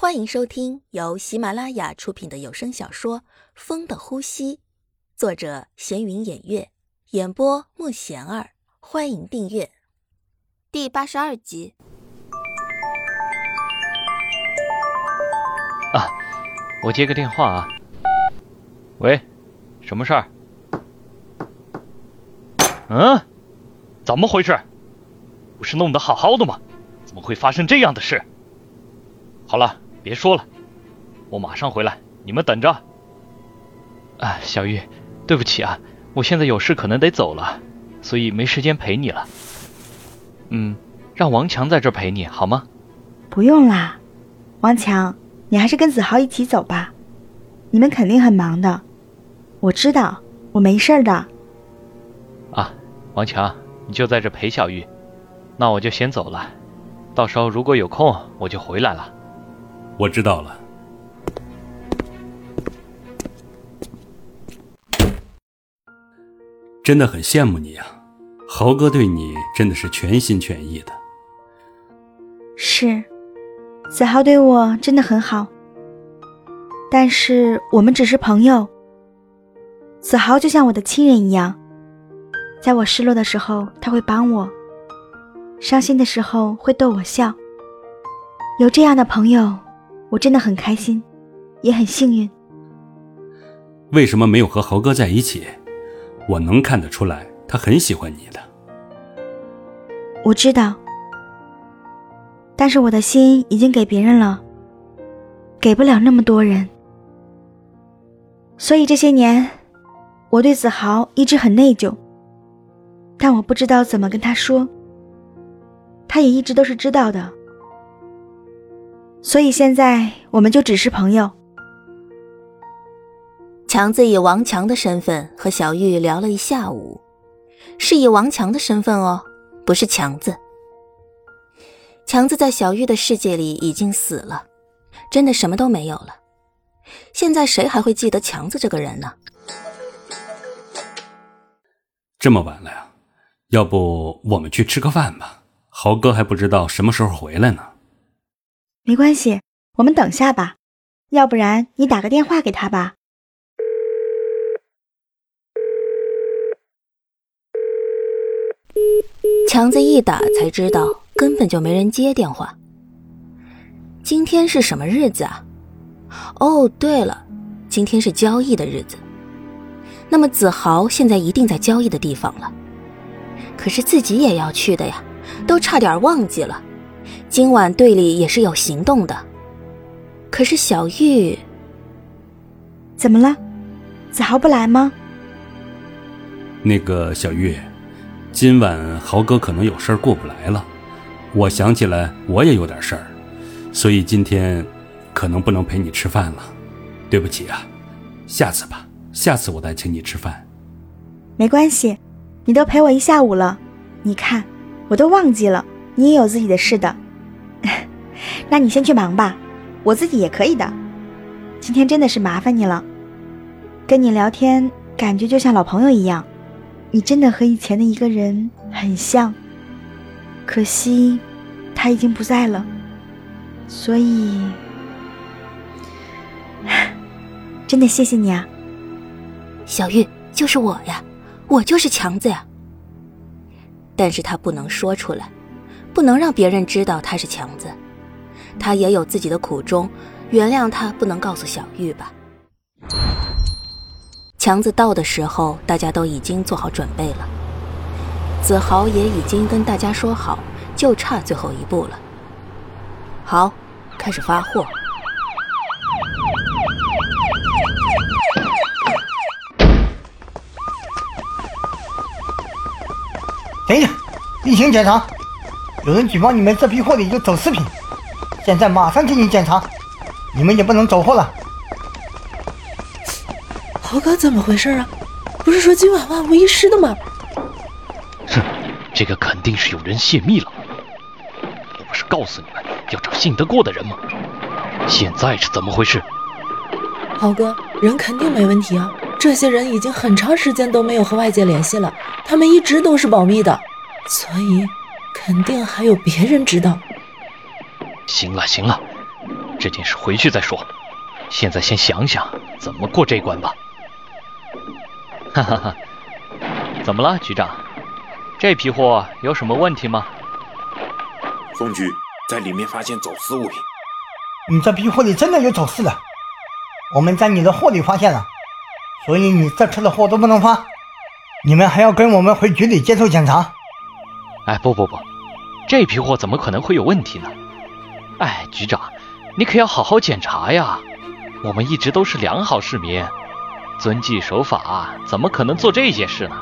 欢迎收听由喜马拉雅出品的有声小说《风的呼吸》，作者闲云掩月，演播慕贤儿。欢迎订阅第八十二集。啊，我接个电话啊。喂，什么事儿？嗯，怎么回事？不是弄得好好的吗？怎么会发生这样的事？好了。别说了，我马上回来，你们等着。啊，小玉，对不起啊，我现在有事，可能得走了，所以没时间陪你了。嗯，让王强在这陪你好吗？不用啦，王强，你还是跟子豪一起走吧，你们肯定很忙的，我知道，我没事的。啊，王强，你就在这陪小玉，那我就先走了，到时候如果有空，我就回来了。我知道了，真的很羡慕你呀，豪哥对你真的是全心全意的。是，子豪对我真的很好，但是我们只是朋友。子豪就像我的亲人一样，在我失落的时候他会帮我，伤心的时候会逗我笑。有这样的朋友。我真的很开心，也很幸运。为什么没有和豪哥在一起？我能看得出来，他很喜欢你的。我知道，但是我的心已经给别人了，给不了那么多人。所以这些年，我对子豪一直很内疚，但我不知道怎么跟他说。他也一直都是知道的。所以现在我们就只是朋友。强子以王强的身份和小玉聊了一下午，是以王强的身份哦，不是强子。强子在小玉的世界里已经死了，真的什么都没有了。现在谁还会记得强子这个人呢？这么晚了呀，要不我们去吃个饭吧？豪哥还不知道什么时候回来呢。没关系，我们等下吧。要不然你打个电话给他吧。强子一打才知道，根本就没人接电话。今天是什么日子啊？哦，对了，今天是交易的日子。那么子豪现在一定在交易的地方了。可是自己也要去的呀，都差点忘记了。今晚队里也是有行动的，可是小玉怎么了？子豪不来吗？那个小玉，今晚豪哥可能有事儿过不来了。我想起来我也有点事儿，所以今天可能不能陪你吃饭了，对不起啊。下次吧，下次我再请你吃饭。没关系，你都陪我一下午了，你看我都忘记了，你也有自己的事的。那你先去忙吧，我自己也可以的。今天真的是麻烦你了，跟你聊天感觉就像老朋友一样。你真的和以前的一个人很像，可惜他已经不在了，所以 真的谢谢你啊，小玉，就是我呀，我就是强子呀。但是他不能说出来，不能让别人知道他是强子。他也有自己的苦衷，原谅他不能告诉小玉吧。强子到的时候，大家都已经做好准备了，子豪也已经跟大家说好，就差最后一步了。好，开始发货。停下，例行检查，有人举报你们这批货里有走私品。现在马上进行检查，你们也不能走货了。豪哥，怎么回事啊？不是说今晚万无一失的吗？哼，这个肯定是有人泄密了。我不是告诉你们要找信得过的人吗？现在是怎么回事？豪哥，人肯定没问题啊。这些人已经很长时间都没有和外界联系了，他们一直都是保密的，所以肯定还有别人知道。行了行了，这件事回去再说，现在先想想怎么过这关吧。哈哈哈，怎么了，局长？这批货有什么问题吗？宋局在里面发现走私物品，你这批货里真的有走私的，我们在你的货里发现了，所以你这车的货都不能发，你们还要跟我们回局里接受检查。哎，不不不，这批货怎么可能会有问题呢？哎，局长，你可要好好检查呀！我们一直都是良好市民，遵纪守法，怎么可能做这些事呢？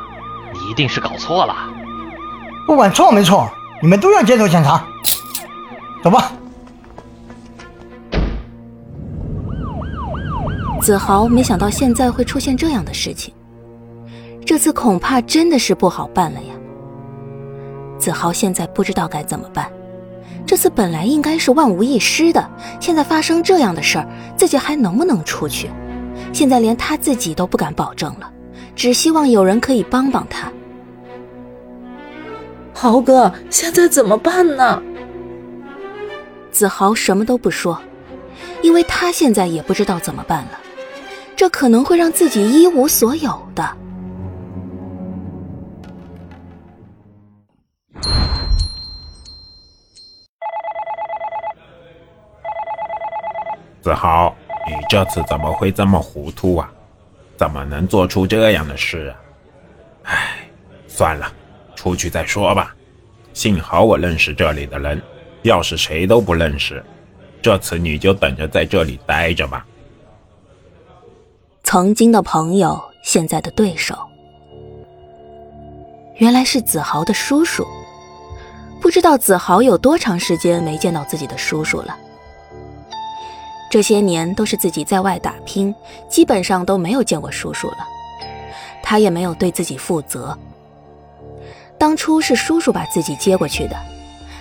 你一定是搞错了。不管错没错，你们都要接受检查。走吧。子豪没想到现在会出现这样的事情，这次恐怕真的是不好办了呀。子豪现在不知道该怎么办，这次本来应该是万无一失的，现在发生这样的事儿，自己还能不能出去？现在连他自己都不敢保证了，只希望有人可以帮帮他。豪哥，现在怎么办呢？子豪什么都不说，因为他现在也不知道怎么办了，这可能会让自己一无所有的。子豪，你这次怎么会这么糊涂啊？怎么能做出这样的事啊？唉，算了，出去再说吧。幸好我认识这里的人，要是谁都不认识，这次你就等着在这里待着吧。曾经的朋友，现在的对手，原来是子豪的叔叔。不知道子豪有多长时间没见到自己的叔叔了。这些年都是自己在外打拼，基本上都没有见过叔叔了。他也没有对自己负责。当初是叔叔把自己接过去的，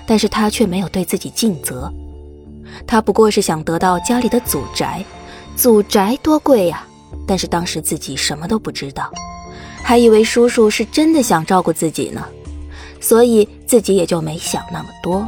但是他却没有对自己尽责。他不过是想得到家里的祖宅，祖宅多贵呀！但是当时自己什么都不知道，还以为叔叔是真的想照顾自己呢，所以自己也就没想那么多。